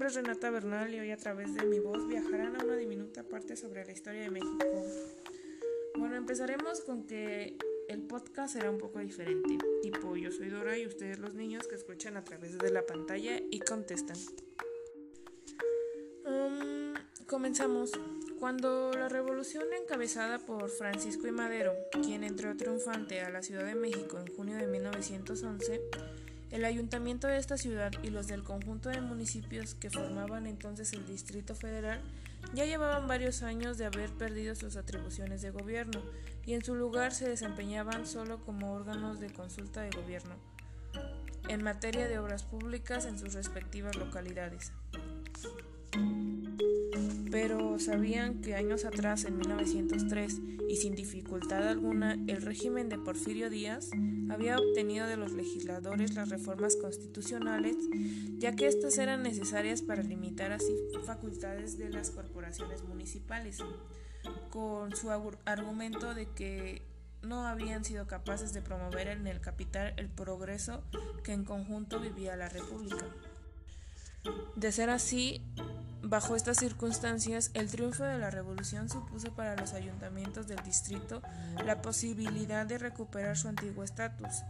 nombre es Renata Bernal y hoy a través de mi voz viajarán a una diminuta parte sobre la historia de México. Bueno, empezaremos con que el podcast será un poco diferente. Tipo, yo soy Dora y ustedes los niños que escuchan a través de la pantalla y contestan. Um, comenzamos. Cuando la revolución encabezada por Francisco y Madero, quien entró triunfante a la Ciudad de México en junio de 1911, el ayuntamiento de esta ciudad y los del conjunto de municipios que formaban entonces el Distrito Federal ya llevaban varios años de haber perdido sus atribuciones de gobierno y en su lugar se desempeñaban solo como órganos de consulta de gobierno en materia de obras públicas en sus respectivas localidades pero sabían que años atrás, en 1903, y sin dificultad alguna, el régimen de Porfirio Díaz había obtenido de los legisladores las reformas constitucionales, ya que éstas eran necesarias para limitar así facultades de las corporaciones municipales, con su argumento de que no habían sido capaces de promover en el capital el progreso que en conjunto vivía la República. De ser así, Bajo estas circunstancias, el triunfo de la revolución supuso para los ayuntamientos del distrito la posibilidad de recuperar su antiguo estatus,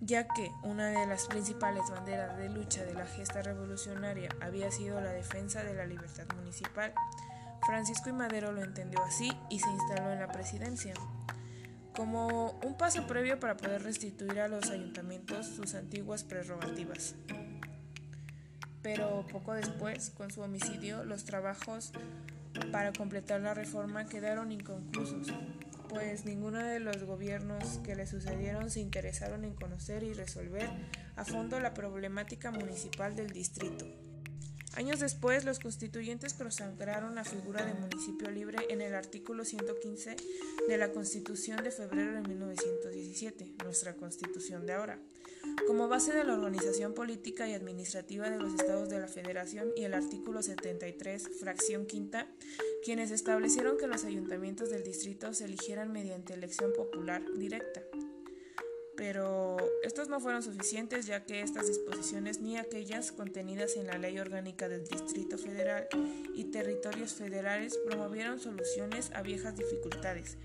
ya que una de las principales banderas de lucha de la gesta revolucionaria había sido la defensa de la libertad municipal. Francisco y Madero lo entendió así y se instaló en la presidencia, como un paso previo para poder restituir a los ayuntamientos sus antiguas prerrogativas pero poco después, con su homicidio, los trabajos para completar la reforma quedaron inconclusos, pues ninguno de los gobiernos que le sucedieron se interesaron en conocer y resolver a fondo la problemática municipal del distrito. Años después, los constituyentes consagraron la figura de municipio libre en el artículo 115 de la Constitución de febrero de 1917, nuestra Constitución de ahora como base de la organización política y administrativa de los estados de la Federación y el artículo 73, fracción quinta, quienes establecieron que los ayuntamientos del distrito se eligieran mediante elección popular directa. Pero estos no fueron suficientes ya que estas disposiciones ni aquellas contenidas en la Ley Orgánica del Distrito Federal y territorios federales promovieron soluciones a viejas dificultades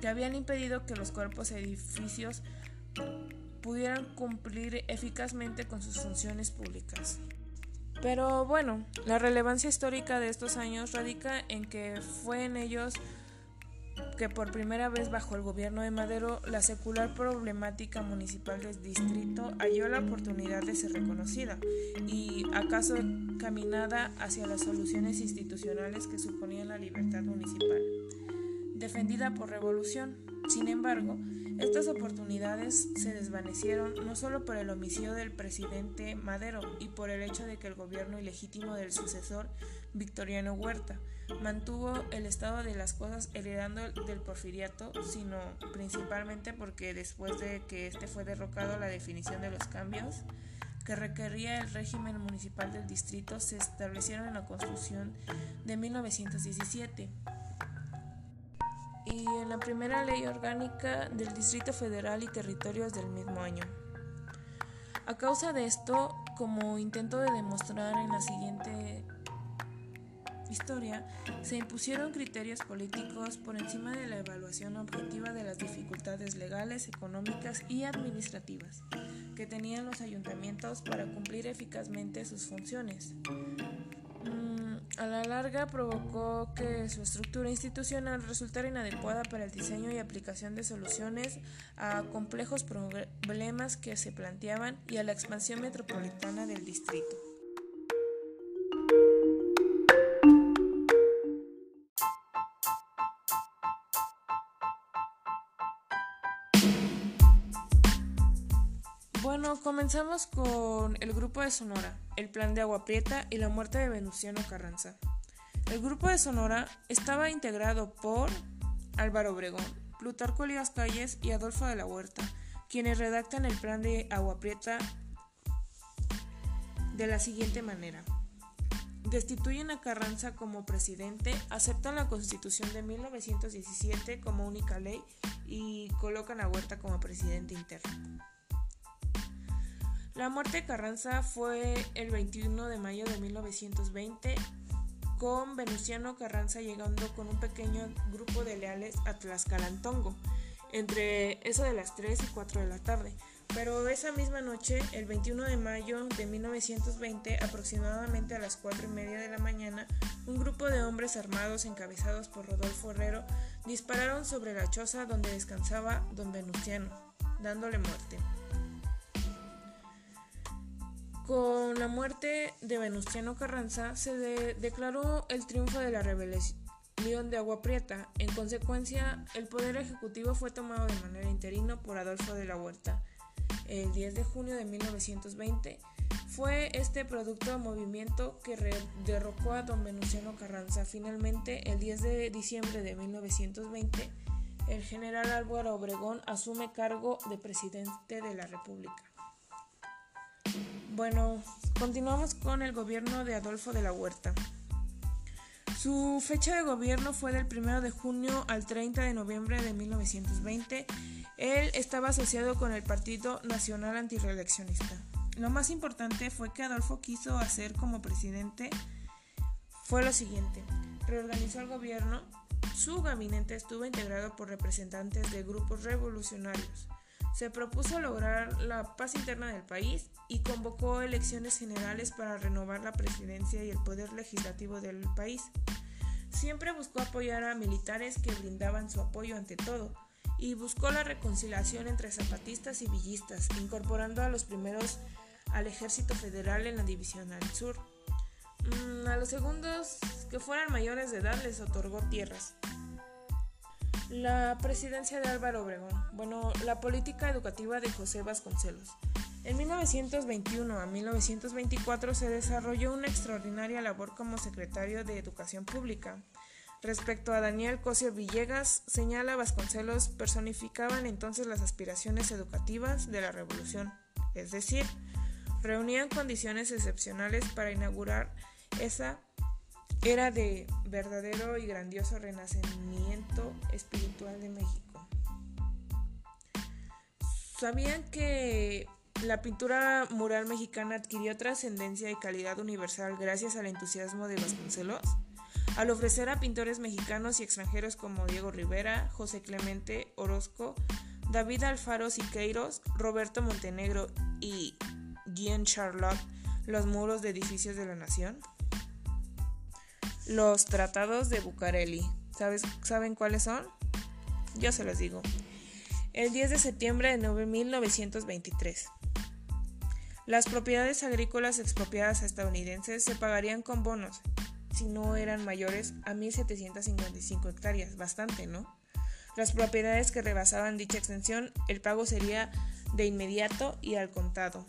que habían impedido que los cuerpos edificios pudieran cumplir eficazmente con sus funciones públicas. Pero bueno, la relevancia histórica de estos años radica en que fue en ellos que por primera vez bajo el gobierno de Madero la secular problemática municipal del distrito halló la oportunidad de ser reconocida y acaso caminada hacia las soluciones institucionales que suponían la libertad municipal, defendida por revolución. Sin embargo, estas oportunidades se desvanecieron no solo por el homicidio del presidente Madero y por el hecho de que el gobierno ilegítimo del sucesor Victoriano Huerta mantuvo el estado de las cosas heredando del porfiriato, sino principalmente porque después de que este fue derrocado la definición de los cambios que requería el régimen municipal del distrito se establecieron en la Constitución de 1917 y en la primera ley orgánica del Distrito Federal y territorios del mismo año. A causa de esto, como intento de demostrar en la siguiente historia, se impusieron criterios políticos por encima de la evaluación objetiva de las dificultades legales, económicas y administrativas que tenían los ayuntamientos para cumplir eficazmente sus funciones a la larga provocó que su estructura institucional resultara inadecuada para el diseño y aplicación de soluciones a complejos problemas que se planteaban y a la expansión metropolitana del distrito. Comenzamos con el grupo de Sonora, el plan de Agua Prieta y la muerte de Venustiano Carranza. El grupo de Sonora estaba integrado por Álvaro Obregón, Plutarco Elías Calles y Adolfo de la Huerta, quienes redactan el plan de Agua Prieta de la siguiente manera. Destituyen a Carranza como presidente, aceptan la constitución de 1917 como única ley y colocan a Huerta como presidente interno. La muerte de Carranza fue el 21 de mayo de 1920 con Venustiano Carranza llegando con un pequeño grupo de leales a Tlaxcalantongo, entre eso de las 3 y 4 de la tarde. Pero esa misma noche, el 21 de mayo de 1920, aproximadamente a las 4 y media de la mañana, un grupo de hombres armados encabezados por Rodolfo Herrero dispararon sobre la choza donde descansaba don Venustiano, dándole muerte. Con la muerte de Venustiano Carranza se declaró el triunfo de la rebelión de Agua Prieta. En consecuencia, el poder ejecutivo fue tomado de manera interina por Adolfo de la Huerta. El 10 de junio de 1920 fue este producto de movimiento que derrocó a don Venustiano Carranza. Finalmente, el 10 de diciembre de 1920, el general Álvaro Obregón asume cargo de presidente de la República. Bueno, continuamos con el gobierno de Adolfo de la Huerta. Su fecha de gobierno fue del 1 de junio al 30 de noviembre de 1920. Él estaba asociado con el Partido Nacional Antireeleccionista. Lo más importante fue que Adolfo quiso hacer como presidente fue lo siguiente. Reorganizó el gobierno. Su gabinete estuvo integrado por representantes de grupos revolucionarios se propuso lograr la paz interna del país y convocó elecciones generales para renovar la presidencia y el poder legislativo del país. Siempre buscó apoyar a militares que brindaban su apoyo ante todo y buscó la reconciliación entre zapatistas y villistas, incorporando a los primeros al ejército federal en la división al sur. Mm, a los segundos que fueran mayores de edad les otorgó tierras. La presidencia de Álvaro Obregón. Bueno, la política educativa de José Vasconcelos. En 1921 a 1924 se desarrolló una extraordinaria labor como secretario de Educación Pública. Respecto a Daniel Cosio Villegas, señala Vasconcelos personificaban entonces las aspiraciones educativas de la revolución, es decir, reunían condiciones excepcionales para inaugurar esa era de verdadero y grandioso renacimiento espiritual de México. ¿Sabían que la pintura mural mexicana adquirió trascendencia y calidad universal gracias al entusiasmo de Vasconcelos? Al ofrecer a pintores mexicanos y extranjeros como Diego Rivera, José Clemente Orozco, David Alfaro Siqueiros, Roberto Montenegro y Jean Charlotte los muros de edificios de la nación. Los tratados de Bucareli. ¿Saben cuáles son? Yo se los digo. El 10 de septiembre de 1923. Las propiedades agrícolas expropiadas a estadounidenses se pagarían con bonos si no eran mayores a 1.755 hectáreas, bastante, ¿no? Las propiedades que rebasaban dicha extensión, el pago sería de inmediato y al contado.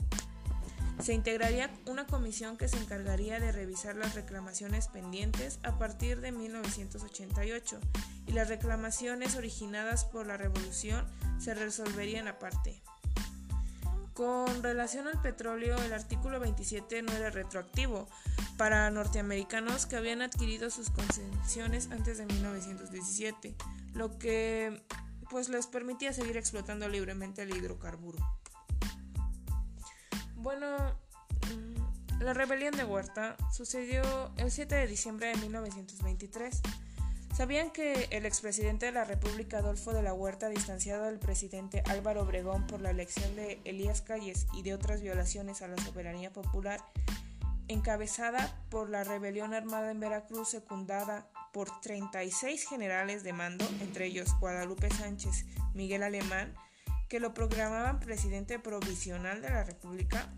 Se integraría una comisión que se encargaría de revisar las reclamaciones pendientes a partir de 1988 y las reclamaciones originadas por la revolución se resolverían aparte. Con relación al petróleo, el artículo 27 no era retroactivo para norteamericanos que habían adquirido sus concesiones antes de 1917, lo que pues les permitía seguir explotando libremente el hidrocarburo. Bueno, mm, la rebelión de Huerta sucedió el 7 de diciembre de 1923. ¿Sabían que el expresidente de la República Adolfo de la Huerta, distanciado del presidente Álvaro Obregón por la elección de Elías Calles y de otras violaciones a la soberanía popular, encabezada por la rebelión armada en Veracruz secundada por 36 generales de mando, entre ellos Guadalupe Sánchez, Miguel Alemán, que lo programaban presidente provisional de la República.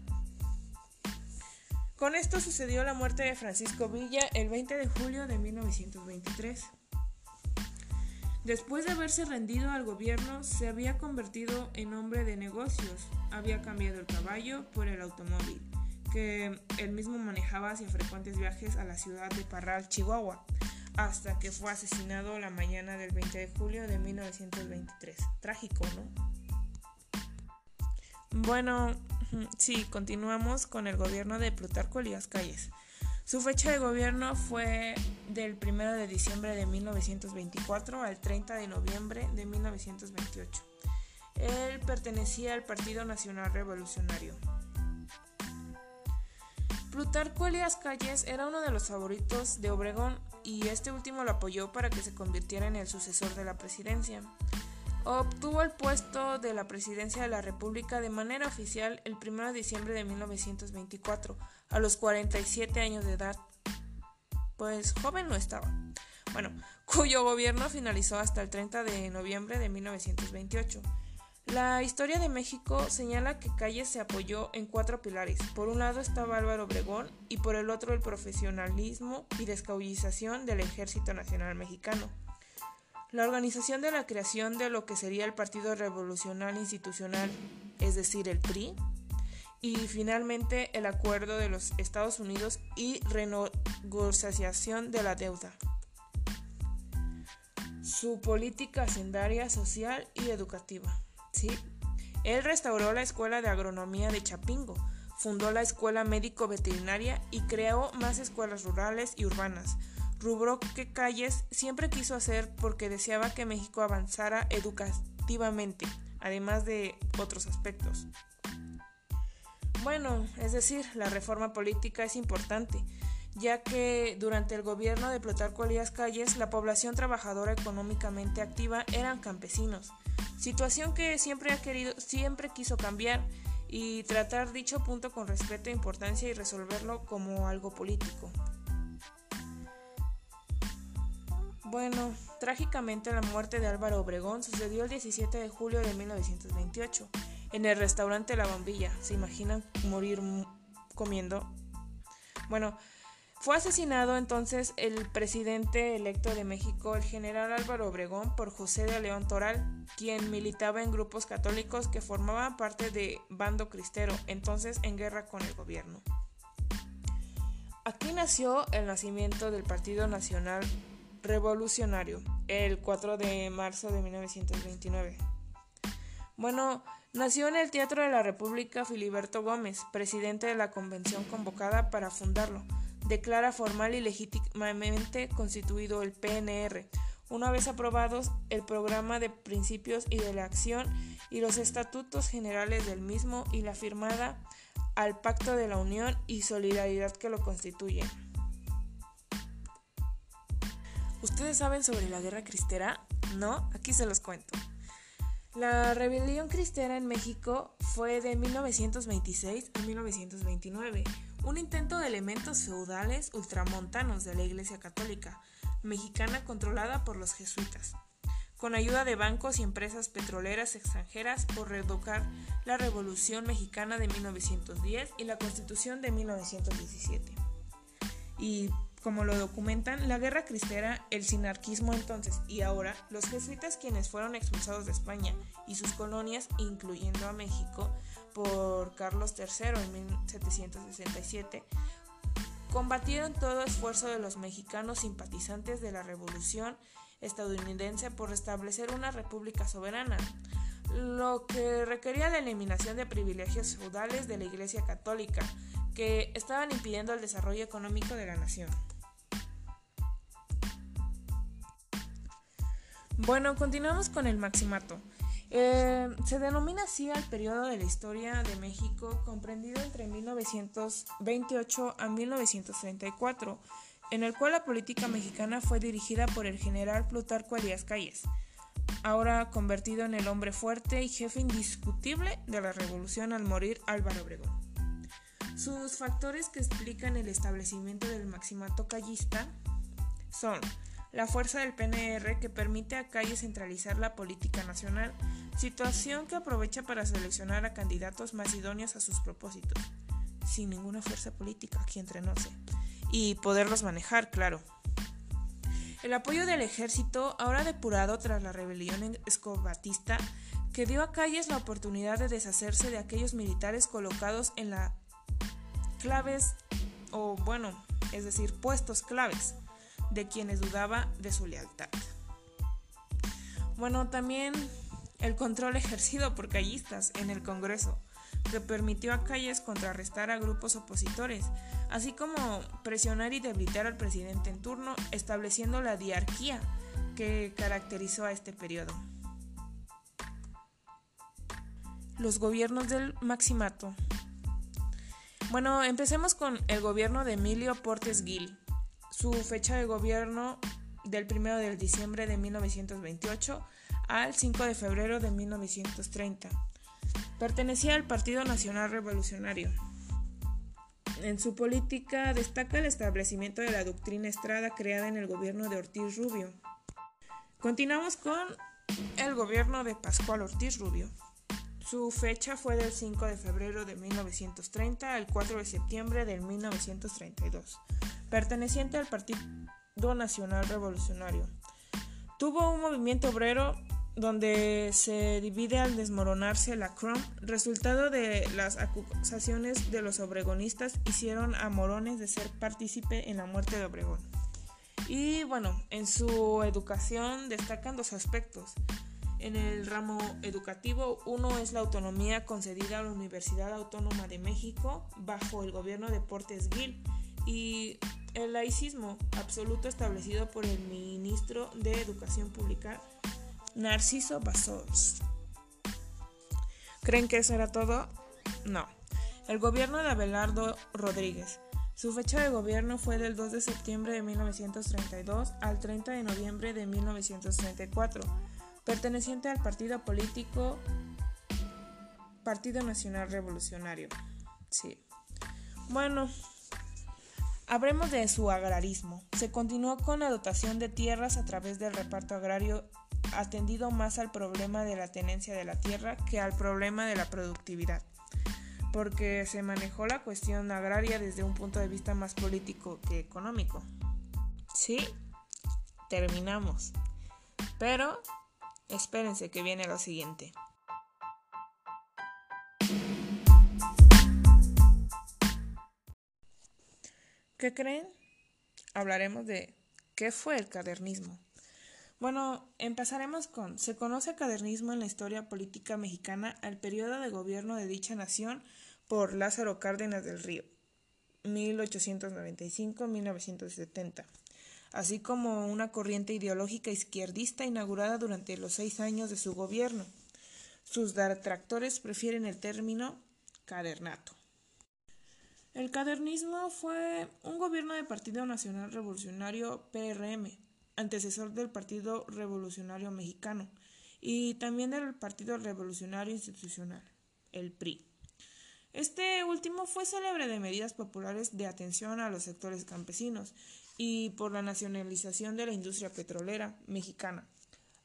Con esto sucedió la muerte de Francisco Villa el 20 de julio de 1923. Después de haberse rendido al gobierno, se había convertido en hombre de negocios. Había cambiado el caballo por el automóvil, que él mismo manejaba hacia frecuentes viajes a la ciudad de Parral, Chihuahua, hasta que fue asesinado la mañana del 20 de julio de 1923. Trágico, ¿no? Bueno, sí, continuamos con el gobierno de Plutarco Elías Calles. Su fecha de gobierno fue del 1 de diciembre de 1924 al 30 de noviembre de 1928. Él pertenecía al Partido Nacional Revolucionario. Plutarco Elías Calles era uno de los favoritos de Obregón y este último lo apoyó para que se convirtiera en el sucesor de la presidencia. Obtuvo el puesto de la presidencia de la República de manera oficial el 1 de diciembre de 1924, a los 47 años de edad. Pues joven no estaba. Bueno, cuyo gobierno finalizó hasta el 30 de noviembre de 1928. La historia de México señala que Calles se apoyó en cuatro pilares. Por un lado estaba Álvaro Obregón y por el otro el profesionalismo y descaulización del Ejército Nacional Mexicano. La organización de la creación de lo que sería el Partido Revolucionario Institucional, es decir, el PRI, y finalmente el acuerdo de los Estados Unidos y renegociación de la deuda. Su política hacendaria, social y educativa. ¿sí? Él restauró la Escuela de Agronomía de Chapingo, fundó la Escuela Médico Veterinaria y creó más escuelas rurales y urbanas, rubro que Calles siempre quiso hacer porque deseaba que México avanzara educativamente, además de otros aspectos. Bueno, es decir, la reforma política es importante, ya que durante el gobierno de Plutarco Elías Calles la población trabajadora económicamente activa eran campesinos, situación que siempre ha querido, siempre quiso cambiar y tratar dicho punto con respeto e importancia y resolverlo como algo político. Bueno, trágicamente la muerte de Álvaro Obregón sucedió el 17 de julio de 1928 en el restaurante La Bombilla. ¿Se imaginan morir comiendo? Bueno, fue asesinado entonces el presidente electo de México, el general Álvaro Obregón, por José de León Toral, quien militaba en grupos católicos que formaban parte de Bando Cristero, entonces en guerra con el gobierno. Aquí nació el nacimiento del Partido Nacional revolucionario el 4 de marzo de 1929. Bueno, nació en el Teatro de la República Filiberto Gómez, presidente de la convención convocada para fundarlo. Declara formal y legítimamente constituido el PNR, una vez aprobados el programa de principios y de la acción y los estatutos generales del mismo y la firmada al Pacto de la Unión y Solidaridad que lo constituyen. ¿Ustedes saben sobre la guerra cristera? No, aquí se los cuento. La rebelión cristera en México fue de 1926 a 1929, un intento de elementos feudales ultramontanos de la Iglesia Católica mexicana controlada por los jesuitas, con ayuda de bancos y empresas petroleras extranjeras por reeducar la Revolución Mexicana de 1910 y la Constitución de 1917. Y como lo documentan la guerra cristera, el sinarquismo entonces y ahora, los jesuitas quienes fueron expulsados de España y sus colonias, incluyendo a México, por Carlos III en 1767, combatieron todo esfuerzo de los mexicanos simpatizantes de la revolución estadounidense por restablecer una república soberana, lo que requería la eliminación de privilegios feudales de la Iglesia Católica, que estaban impidiendo el desarrollo económico de la nación. Bueno, continuamos con el maximato. Eh, se denomina así al periodo de la historia de México comprendido entre 1928 a 1934, en el cual la política mexicana fue dirigida por el general Plutarco Elías Calles, ahora convertido en el hombre fuerte y jefe indiscutible de la revolución al morir Álvaro Obregón. Sus factores que explican el establecimiento del maximato callista son la fuerza del PNR que permite a Calle centralizar la política nacional, situación que aprovecha para seleccionar a candidatos más idóneos a sus propósitos, sin ninguna fuerza política aquí entre y poderlos manejar, claro. El apoyo del ejército, ahora depurado tras la rebelión escobatista, que dio a Calles la oportunidad de deshacerse de aquellos militares colocados en la claves o bueno, es decir, puestos claves de quienes dudaba de su lealtad. Bueno, también el control ejercido por callistas en el Congreso, que permitió a Calles contrarrestar a grupos opositores, así como presionar y debilitar al presidente en turno, estableciendo la diarquía que caracterizó a este periodo. Los gobiernos del Maximato Bueno, empecemos con el gobierno de Emilio Portes Gil. Su fecha de gobierno del 1 de diciembre de 1928 al 5 de febrero de 1930. Pertenecía al Partido Nacional Revolucionario. En su política destaca el establecimiento de la doctrina Estrada creada en el gobierno de Ortiz Rubio. Continuamos con el gobierno de Pascual Ortiz Rubio. Su fecha fue del 5 de febrero de 1930 al 4 de septiembre de 1932, perteneciente al Partido Nacional Revolucionario. Tuvo un movimiento obrero donde se divide al desmoronarse la CROM, resultado de las acusaciones de los obregonistas hicieron a Morones de ser partícipe en la muerte de Obregón. Y bueno, en su educación destacan dos aspectos. En el ramo educativo, uno es la autonomía concedida a la Universidad Autónoma de México bajo el gobierno de Portes Gil y el laicismo absoluto establecido por el ministro de Educación Pública Narciso Bassols. ¿Creen que eso era todo? No. El gobierno de Abelardo Rodríguez. Su fecha de gobierno fue del 2 de septiembre de 1932 al 30 de noviembre de 1934 perteneciente al partido político Partido Nacional Revolucionario. Sí. Bueno, hablemos de su agrarismo. Se continuó con la dotación de tierras a través del reparto agrario atendido más al problema de la tenencia de la tierra que al problema de la productividad, porque se manejó la cuestión agraria desde un punto de vista más político que económico. Sí, terminamos. Pero Espérense que viene lo siguiente. ¿Qué creen? Hablaremos de qué fue el cadernismo. Bueno, empezaremos con, se conoce cadernismo en la historia política mexicana al periodo de gobierno de dicha nación por Lázaro Cárdenas del Río, 1895-1970 así como una corriente ideológica izquierdista inaugurada durante los seis años de su gobierno. Sus detractores prefieren el término cadernato. El cadernismo fue un gobierno del Partido Nacional Revolucionario PRM, antecesor del Partido Revolucionario Mexicano, y también del Partido Revolucionario Institucional, el PRI. Este último fue célebre de medidas populares de atención a los sectores campesinos y por la nacionalización de la industria petrolera mexicana,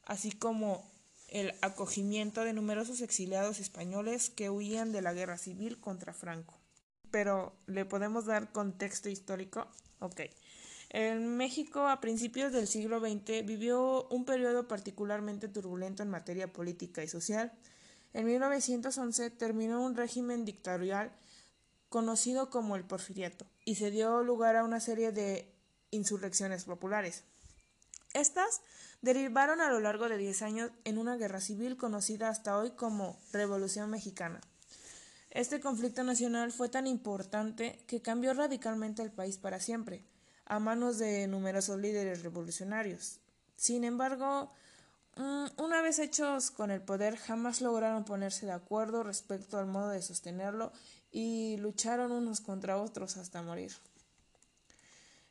así como el acogimiento de numerosos exiliados españoles que huían de la guerra civil contra Franco. Pero, ¿le podemos dar contexto histórico? Ok. En México, a principios del siglo XX, vivió un periodo particularmente turbulento en materia política y social. En 1911 terminó un régimen dictatorial conocido como el Porfiriato y se dio lugar a una serie de insurrecciones populares. Estas derivaron a lo largo de 10 años en una guerra civil conocida hasta hoy como Revolución Mexicana. Este conflicto nacional fue tan importante que cambió radicalmente el país para siempre, a manos de numerosos líderes revolucionarios. Sin embargo, mm, una vez hechos con el poder, jamás lograron ponerse de acuerdo respecto al modo de sostenerlo y lucharon unos contra otros hasta morir.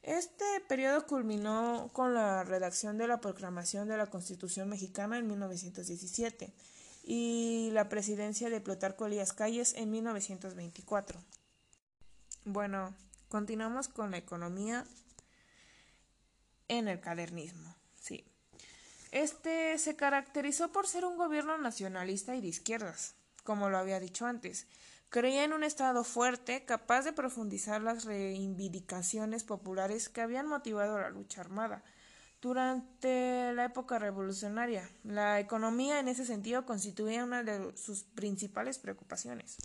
Este periodo culminó con la redacción de la proclamación de la Constitución mexicana en 1917 y la presidencia de Plutarco Elías Calles en 1924. Bueno, continuamos con la economía en el cadernismo. Sí. Este se caracterizó por ser un gobierno nacionalista y de izquierdas, como lo había dicho antes, Creía en un Estado fuerte, capaz de profundizar las reivindicaciones populares que habían motivado la lucha armada. Durante la época revolucionaria, la economía en ese sentido constituía una de sus principales preocupaciones.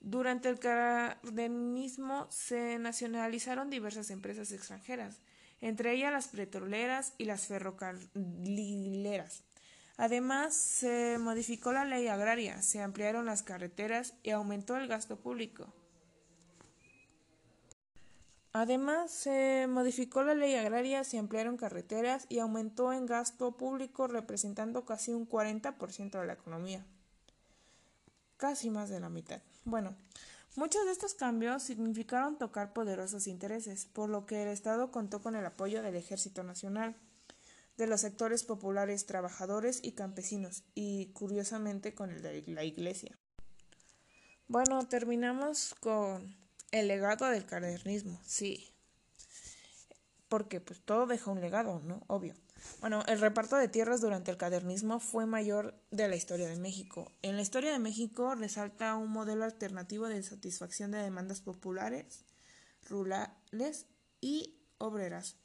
Durante el cardenismo se nacionalizaron diversas empresas extranjeras, entre ellas las petroleras y las ferrocarrileras. Además, se modificó la ley agraria, se ampliaron las carreteras y aumentó el gasto público. Además, se modificó la ley agraria, se ampliaron carreteras y aumentó en gasto público representando casi un 40% de la economía. Casi más de la mitad. Bueno, Muchos de estos cambios significaron tocar poderosos intereses, por lo que el Estado contó con el apoyo del Ejército Nacional, de los sectores populares, trabajadores y campesinos, y curiosamente con el de la Iglesia. Bueno, terminamos con el legado del cardernismo, sí. Porque pues todo deja un legado, ¿no? Obvio. Bueno, el reparto de tierras durante el cadernismo fue mayor de la historia de México. En la historia de México resalta un modelo alternativo de satisfacción de demandas populares, rurales y obreras.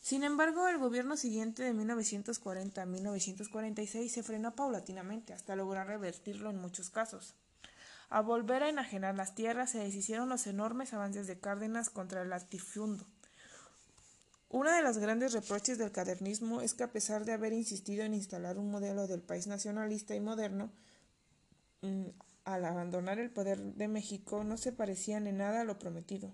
Sin embargo, el gobierno siguiente de 1940 a 1946 se frenó paulatinamente hasta lograr revertirlo en muchos casos. A volver a enajenar las tierras se deshicieron los enormes avances de Cárdenas contra el latifundio. Uno de los grandes reproches del cadernismo es que a pesar de haber insistido en instalar un modelo del país nacionalista y moderno, mm, al abandonar el poder de México no se parecían en nada a lo prometido.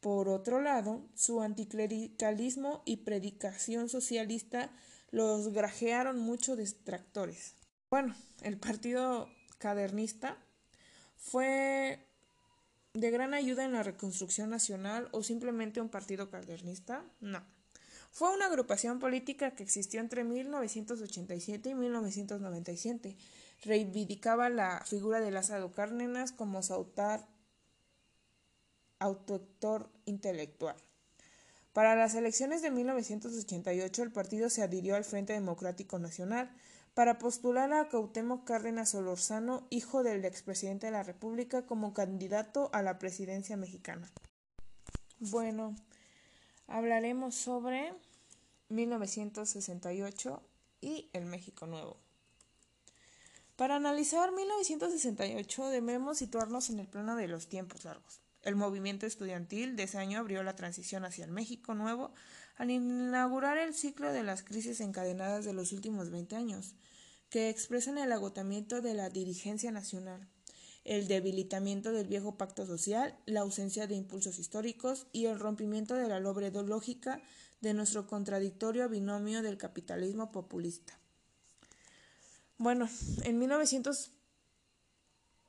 Por otro lado, su anticlericalismo y predicación socialista los grajearon muchos distractores. Bueno, el partido cadernista fue de gran ayuda en la reconstrucción nacional o simplemente un partido caldernista? No. Fue una agrupación política que existió entre 1987 y 1997. Reivindicaba la figura de Lázaro Cárdenas como su autor, intelectual. Para las elecciones de 1988 el partido se adhirió al Frente Democrático Nacional, para postular a Cautemo Cárdenas Solorzano, hijo del expresidente de la República, como candidato a la presidencia mexicana. Bueno, hablaremos sobre 1968 y el México Nuevo. Para analizar 1968 debemos situarnos en el plano de los tiempos largos. El movimiento estudiantil de ese año abrió la transición hacia el México Nuevo al inaugurar el ciclo de las crisis encadenadas de los últimos 20 años que expresan el agotamiento de la dirigencia nacional, el debilitamiento del viejo pacto social, la ausencia de impulsos históricos y el rompimiento de la lógica de nuestro contradictorio binomio del capitalismo populista. Bueno, en 1900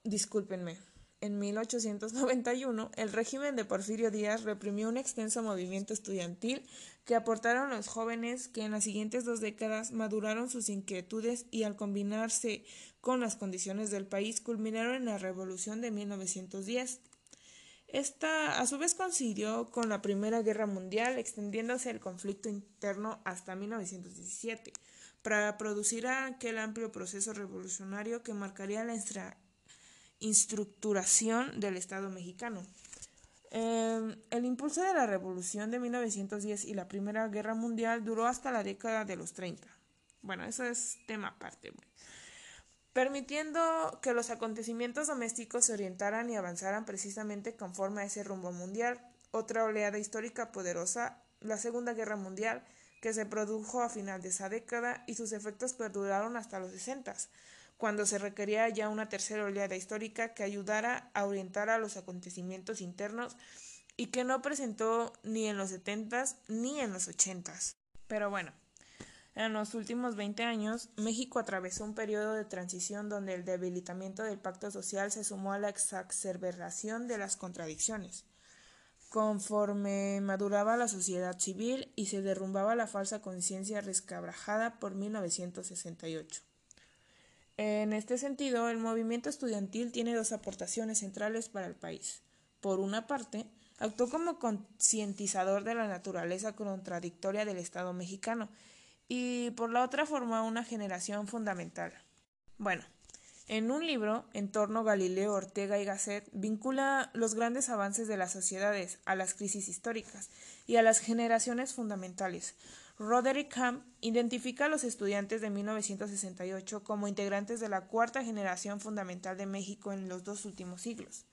discúlpenme, en 1891, el régimen de Porfirio Díaz reprimió un extenso movimiento estudiantil que aportaron los jóvenes que en las siguientes dos décadas maduraron sus inquietudes y al combinarse con las condiciones del país culminaron en la Revolución de 1910. Esta a su vez coincidió con la Primera Guerra Mundial, extendiéndose el conflicto interno hasta 1917, para producir aquel amplio proceso revolucionario que marcaría la estructuración del Estado mexicano. Em, el impulso de la Revolución de 1910 y la Primera Guerra Mundial duró hasta la década de los 30. Bueno, eso es tema aparte. Permitiendo que los acontecimientos domésticos se orientaran y avanzaran precisamente conforme a ese rumbo mundial. Otra oleada histórica poderosa, la Segunda Guerra Mundial, que se produjo a final de esa década y sus efectos perduraron hasta los 60 cuando se requería ya una tercera oleada histórica que ayudara a orientar a los acontecimientos internos y que no presentó ni en los setentas ni en los ochentas. Pero bueno, en los últimos 20 años, México atravesó un periodo de transición donde el debilitamiento del pacto social se sumó a la exacerbación de las contradicciones. Conforme maduraba la sociedad civil y se derrumbaba la falsa conciencia rescabrajada por 1968. En este sentido, el movimiento estudiantil tiene dos aportaciones centrales para el país. Por una parte, actuó como concientizador de la naturaleza contradictoria del Estado mexicano y por la otra formó una generación fundamental. Bueno, en un libro, En torno Galileo Ortega y Gasset, vincula los grandes avances de las sociedades a las crisis históricas y a las generaciones fundamentales, Roderick Camp identifica a los estudiantes de 1968 como integrantes de la cuarta generación fundamental de México en los dos últimos siglos.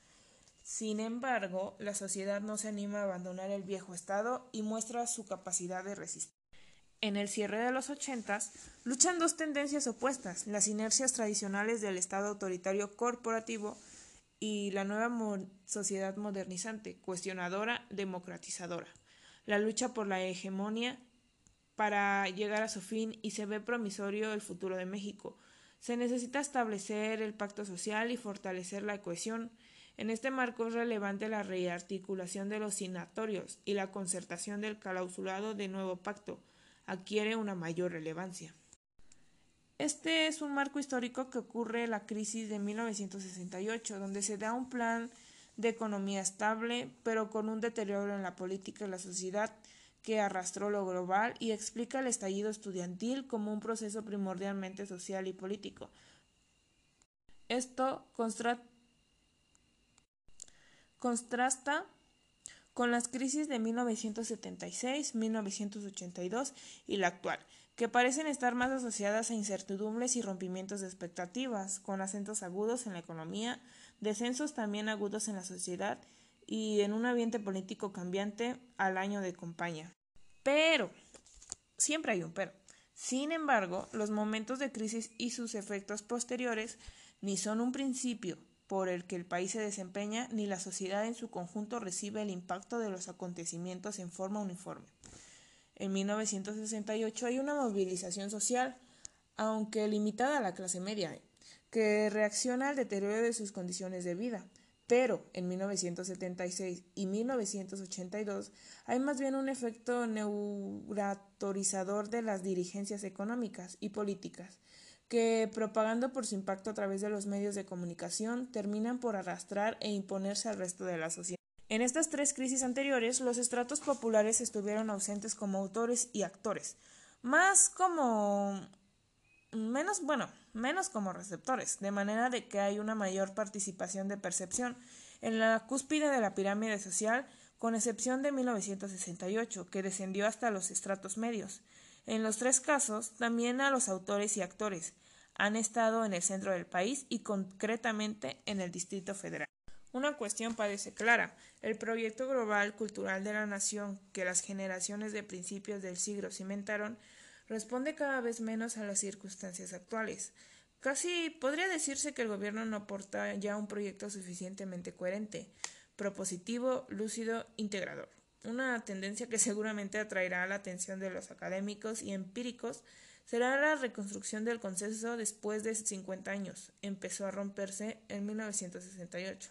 Sin embargo, la sociedad no se anima a abandonar el viejo estado y muestra su capacidad de resistir. En el cierre de los ochentas, luchan dos tendencias opuestas, las inercias tradicionales del Estado autoritario corporativo y la nueva sociedad modernizante, cuestionadora, democratizadora. La lucha por la hegemonía para llegar a su fin y se ve promisorio el futuro de México. Se necesita establecer el pacto social y fortalecer la cohesión. En este marco es relevante la rearticulación de los sinatorios y la concertación del clausulado de nuevo pacto adquiere una mayor relevancia. Este es un marco histórico que ocurre la crisis de 1968, donde se da un plan de economía estable, pero con un deterioro en la política y la sociedad que arrastró lo global y explica el estallido estudiantil como un proceso primordialmente social y político. Esto contrasta con las crisis de 1976, 1982 y la actual, que parecen estar más asociadas a incertidumbres y rompimientos de expectativas, con acentos agudos en la economía, descensos también agudos en la sociedad y en un ambiente político cambiante al año de compañía. Pero, siempre hay un pero. Sin embargo, los momentos de crisis y sus efectos posteriores ni son un principio por el que el país se desempeña, ni la sociedad en su conjunto recibe el impacto de los acontecimientos en forma uniforme. En 1968 hay una movilización social, aunque limitada a la clase media, que reacciona al deterioro de sus condiciones de vida. Pero en 1976 y 1982 hay más bien un efecto neuratorizador de las dirigencias económicas y políticas, que, propagando por su impacto a través de los medios de comunicación, terminan por arrastrar e imponerse al resto de la sociedad. En estas tres crisis anteriores, los estratos populares estuvieron ausentes como autores y actores, más como menos, bueno, menos como receptores, de manera de que hay una mayor participación de percepción en la cúspide de la pirámide social, con excepción de 1968, que descendió hasta los estratos medios. En los tres casos, también a los autores y actores han estado en el centro del país y concretamente en el Distrito Federal. Una cuestión parece clara. El proyecto global cultural de la nación que las generaciones de principios del siglo cimentaron responde cada vez menos a las circunstancias actuales. Casi podría decirse que el gobierno no aporta ya un proyecto suficientemente coherente, propositivo, lúcido, integrador. Una tendencia que seguramente atraerá la atención de los académicos y empíricos será la reconstrucción del consenso después de 50 años. Empezó a romperse en 1968.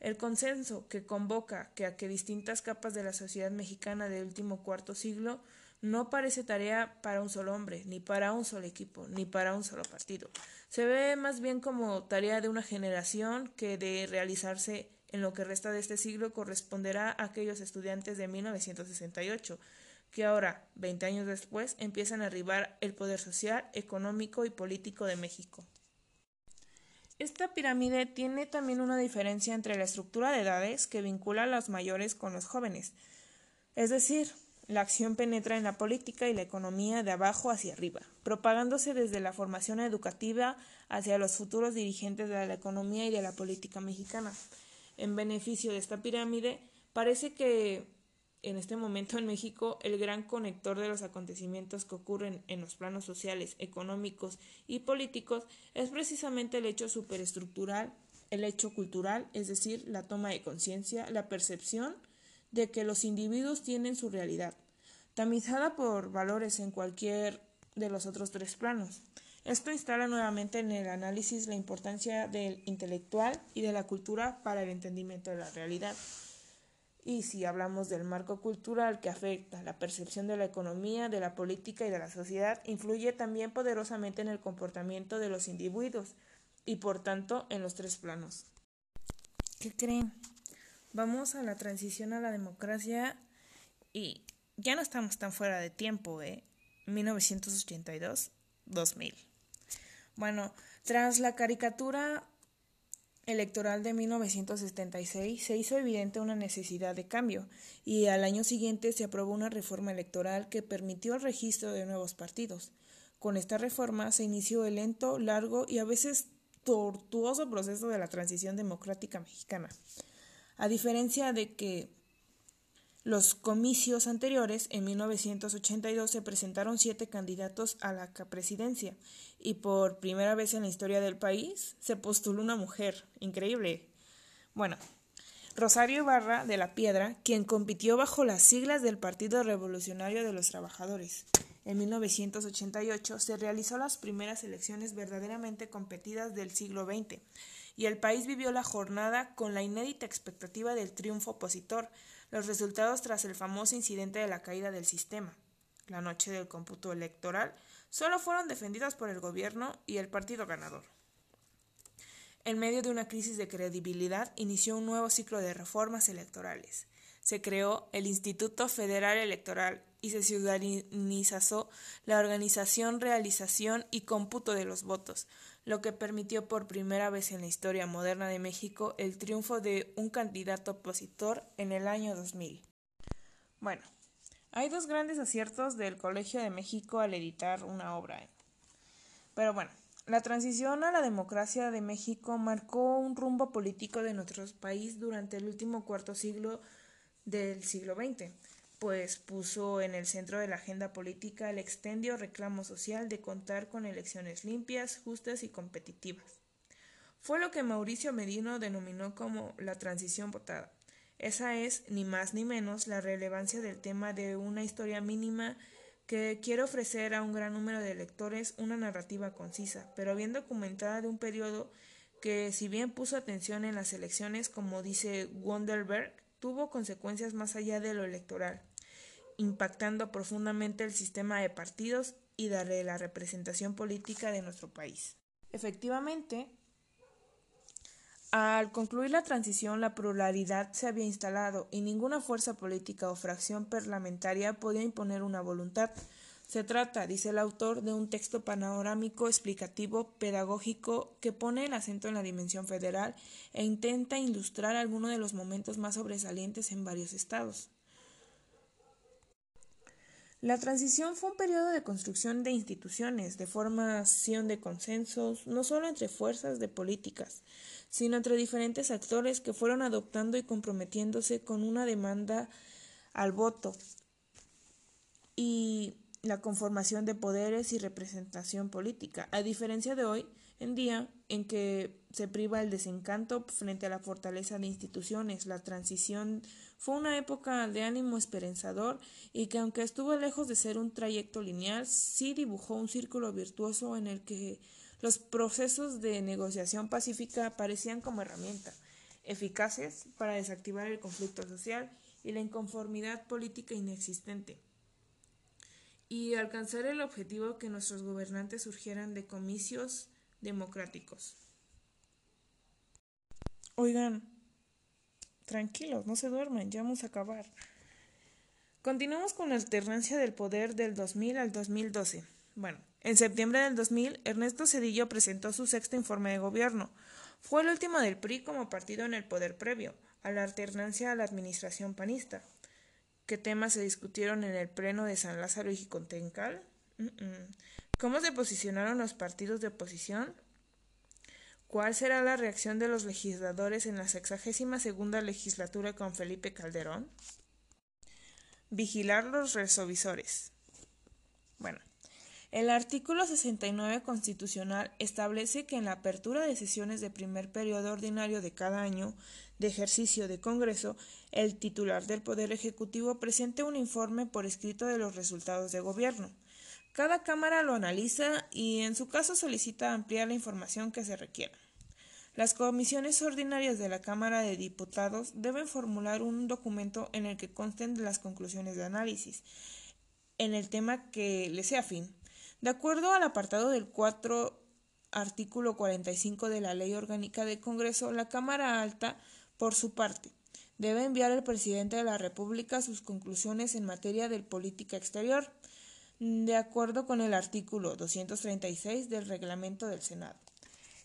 El consenso que convoca que a que distintas capas de la sociedad mexicana del último cuarto siglo no parece tarea para un solo hombre, ni para un solo equipo, ni para un solo partido. Se ve más bien como tarea de una generación que de realizarse en lo que resta de este siglo corresponderá a aquellos estudiantes de 1968, que ahora, 20 años después, empiezan a arribar el poder social, económico y político de México. Esta pirámide tiene también una diferencia entre la estructura de edades que vincula a los mayores con los jóvenes. Es decir, la acción penetra en la política y la economía de abajo hacia arriba, propagándose desde la formación educativa hacia los futuros dirigentes de la economía y de la política mexicana. En beneficio de esta pirámide, parece que en este momento en México el gran conector de los acontecimientos que ocurren en los planos sociales, económicos y políticos es precisamente el hecho superestructural, el hecho cultural, es decir, la toma de conciencia, la percepción de que los individuos tienen su realidad, tamizada por valores en cualquier de los otros tres planos. Esto instala nuevamente en el análisis la importancia del intelectual y de la cultura para el entendimiento de la realidad. Y si hablamos del marco cultural que afecta la percepción de la economía, de la política y de la sociedad, influye también poderosamente en el comportamiento de los individuos y por tanto en los tres planos. ¿Qué creen? Vamos a la transición a la democracia y ya no estamos tan fuera de tiempo, ¿eh? 1982-2000. Bueno, tras la caricatura electoral de 1976 se hizo evidente una necesidad de cambio y al año siguiente se aprobó una reforma electoral que permitió el registro de nuevos partidos. Con esta reforma se inició el lento, largo y a veces tortuoso proceso de la transición democrática mexicana. A diferencia de que los comicios anteriores, en 1982 se presentaron siete candidatos a la presidencia y por primera vez en la historia del país se postuló una mujer. Increíble. Bueno, Rosario Ibarra de la Piedra, quien compitió bajo las siglas del Partido Revolucionario de los Trabajadores. En 1988 se realizó las primeras elecciones verdaderamente competidas del siglo XX y el país vivió la jornada con la inédita expectativa del triunfo opositor, los resultados tras el famoso incidente de la caída del sistema. La noche del cómputo electoral solo fueron defendidos por el gobierno y el partido ganador. En medio de una crisis de credibilidad, inició un nuevo ciclo de reformas electorales. Se creó el Instituto Federal Electoral y se ciudadanizó la organización, realización y cómputo de los votos, lo que permitió por primera vez en la historia moderna de México el triunfo de un candidato opositor en el año 2000. Bueno, hay dos grandes aciertos del Colegio de México al editar una obra. Pero bueno, la transición a la democracia de México marcó un rumbo político de nuestro país durante el último cuarto siglo del siglo XX, pues puso en el centro de la agenda política el extendio reclamo social de contar con elecciones limpias, justas y competitivas. Fue lo que Mauricio Medino denominó como la transición votada. Esa es, ni más ni menos, la relevancia del tema de una historia mínima que quiere ofrecer a un gran número de lectores una narrativa concisa, pero bien documentada de un periodo que, si bien puso atención en las elecciones, como dice Wonderberg, tuvo consecuencias más allá de lo electoral, impactando profundamente el sistema de partidos y de la representación política de nuestro país. Efectivamente, al concluir la transición, la pluralidad se había instalado y ninguna fuerza política o fracción parlamentaria podía imponer una voluntad. Se trata, dice el autor, de un texto panorámico, explicativo, pedagógico, que pone el acento en la dimensión federal e intenta ilustrar algunos de los momentos más sobresalientes en varios estados. La transición fue un periodo de construcción de instituciones, de formación de consensos, no solo entre fuerzas de políticas, sino entre diferentes actores que fueron adoptando y comprometiéndose con una demanda al voto y la conformación de poderes y representación política, a diferencia de hoy en día en que se priva el desencanto frente a la fortaleza de instituciones. La transición fue una época de ánimo esperanzador y que aunque estuvo lejos de ser un trayecto lineal, sí dibujó un círculo virtuoso en el que los procesos de negociación pacífica parecían como herramienta eficaces para desactivar el conflicto social y la inconformidad política inexistente y alcanzar el objetivo que nuestros gobernantes surgieran de comicios democráticos. Oigan, tranquilos, no se duermen, ya vamos a acabar. Continuamos con la alternancia del poder del 2000 al 2012. Bueno, en septiembre del 2000, Ernesto Cedillo presentó su sexto informe de gobierno. Fue el último del PRI como partido en el poder previo, a la alternancia a la administración panista. ¿Qué temas se discutieron en el pleno de San Lázaro y Jicotencal? ¿Cómo se posicionaron los partidos de oposición? ¿Cuál será la reacción de los legisladores en la sexagésima segunda legislatura con Felipe Calderón? Vigilar los resovisores. Bueno, el artículo 69 constitucional establece que en la apertura de sesiones de primer periodo ordinario de cada año de ejercicio de Congreso, el titular del Poder Ejecutivo presente un informe por escrito de los resultados de gobierno. Cada Cámara lo analiza y, en su caso, solicita ampliar la información que se requiera. Las comisiones ordinarias de la Cámara de Diputados deben formular un documento en el que consten las conclusiones de análisis en el tema que le sea afín de acuerdo al apartado del 4, artículo 45 de la Ley Orgánica del Congreso, la Cámara Alta, por su parte, debe enviar al presidente de la República sus conclusiones en materia de política exterior, de acuerdo con el artículo 236 del reglamento del Senado.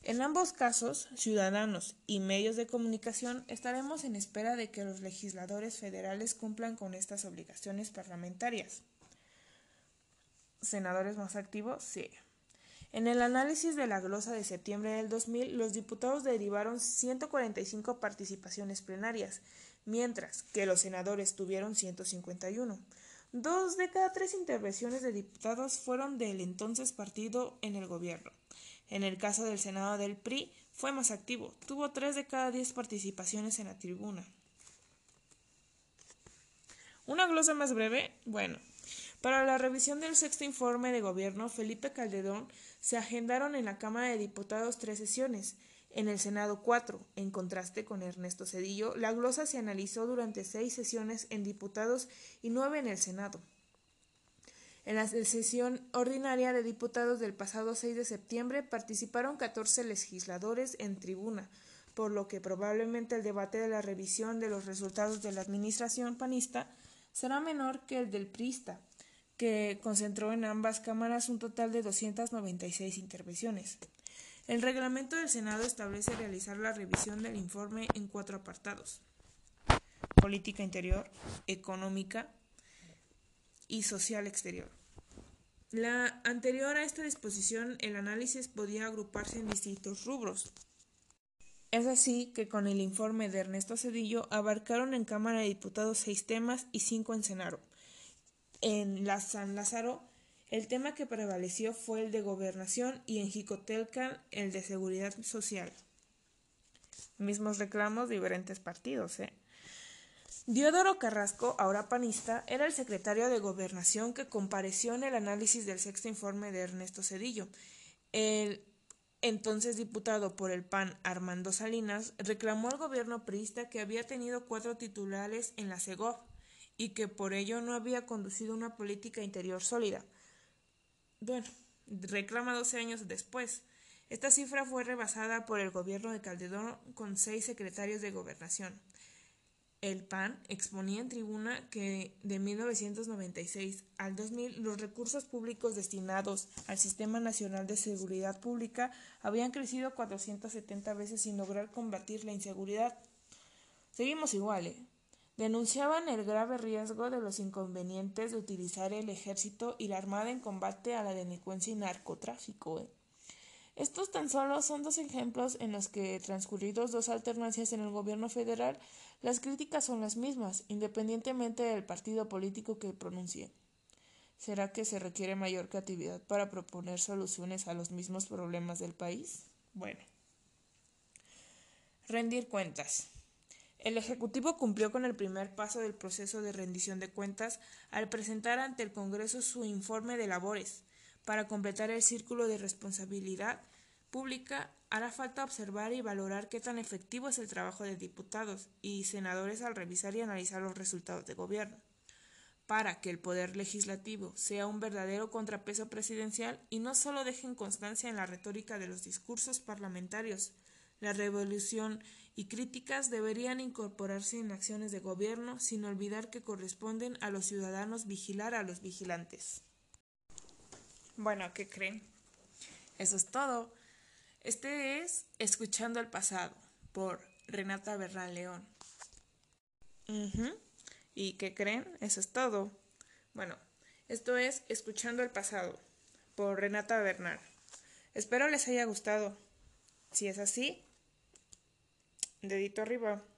En ambos casos, ciudadanos y medios de comunicación estaremos en espera de que los legisladores federales cumplan con estas obligaciones parlamentarias senadores más activos? Sí. En el análisis de la glosa de septiembre del 2000, los diputados derivaron 145 participaciones plenarias, mientras que los senadores tuvieron 151. Dos de cada tres intervenciones de diputados fueron del entonces partido en el gobierno. En el caso del Senado del PRI, fue más activo, tuvo tres de cada diez participaciones en la tribuna. ¿Una glosa más breve? Bueno, para la revisión del sexto informe de gobierno, Felipe Calderón se agendaron en la Cámara de Diputados tres sesiones. En el Senado 4, en contraste con Ernesto Cedillo, la glosa se analizó durante seis sesiones en diputados y nueve en el Senado. En la sesión ordinaria de diputados del pasado 6 de septiembre participaron 14 legisladores en tribuna, por lo que probablemente el debate de la revisión de los resultados de la administración panista será menor que el del PRISTA, que concentró en ambas cámaras un total de 296 intervenciones. El reglamento del Senado establece realizar la revisión del informe en cuatro apartados. Política interior, económica y social exterior. La anterior a esta disposición, el análisis podía agruparse en distintos rubros. Es así que con el informe de Ernesto Cedillo abarcaron en Cámara de Diputados seis temas y cinco en Senado. En la San Lázaro, el tema que prevaleció fue el de gobernación y en Jicotelcan el de seguridad social. Mismos reclamos, diferentes partidos, ¿eh? Diodoro Carrasco, ahora panista, era el secretario de Gobernación que compareció en el análisis del sexto informe de Ernesto Cedillo. El entonces diputado por el PAN Armando Salinas reclamó al gobierno priista que había tenido cuatro titulares en la CEGOV y que por ello no había conducido una política interior sólida. Bueno, reclama 12 años después. Esta cifra fue rebasada por el gobierno de Calderón con seis secretarios de gobernación. El PAN exponía en tribuna que de 1996 al 2000 los recursos públicos destinados al Sistema Nacional de Seguridad Pública habían crecido 470 veces sin lograr combatir la inseguridad. Seguimos igual, ¿eh? Denunciaban el grave riesgo de los inconvenientes de utilizar el ejército y la armada en combate a la delincuencia y narcotráfico. ¿eh? Estos tan solo son dos ejemplos en los que, transcurridos dos alternancias en el gobierno federal, las críticas son las mismas, independientemente del partido político que pronuncie. ¿Será que se requiere mayor creatividad para proponer soluciones a los mismos problemas del país? Bueno. Rendir cuentas. El Ejecutivo cumplió con el primer paso del proceso de rendición de cuentas al presentar ante el Congreso su informe de labores, para completar el círculo de responsabilidad pública, hará falta observar y valorar qué tan efectivo es el trabajo de diputados y senadores al revisar y analizar los resultados de gobierno. Para que el poder legislativo sea un verdadero contrapeso presidencial y no solo dejen constancia en la retórica de los discursos parlamentarios, la revolución y críticas deberían incorporarse en acciones de gobierno sin olvidar que corresponden a los ciudadanos vigilar a los vigilantes. Bueno, ¿qué creen? Eso es todo. Este es Escuchando el pasado por Renata Bernal León. ¿Y qué creen? Eso es todo. Bueno, esto es Escuchando el pasado por Renata Bernal. Espero les haya gustado. Si es así, dedito arriba.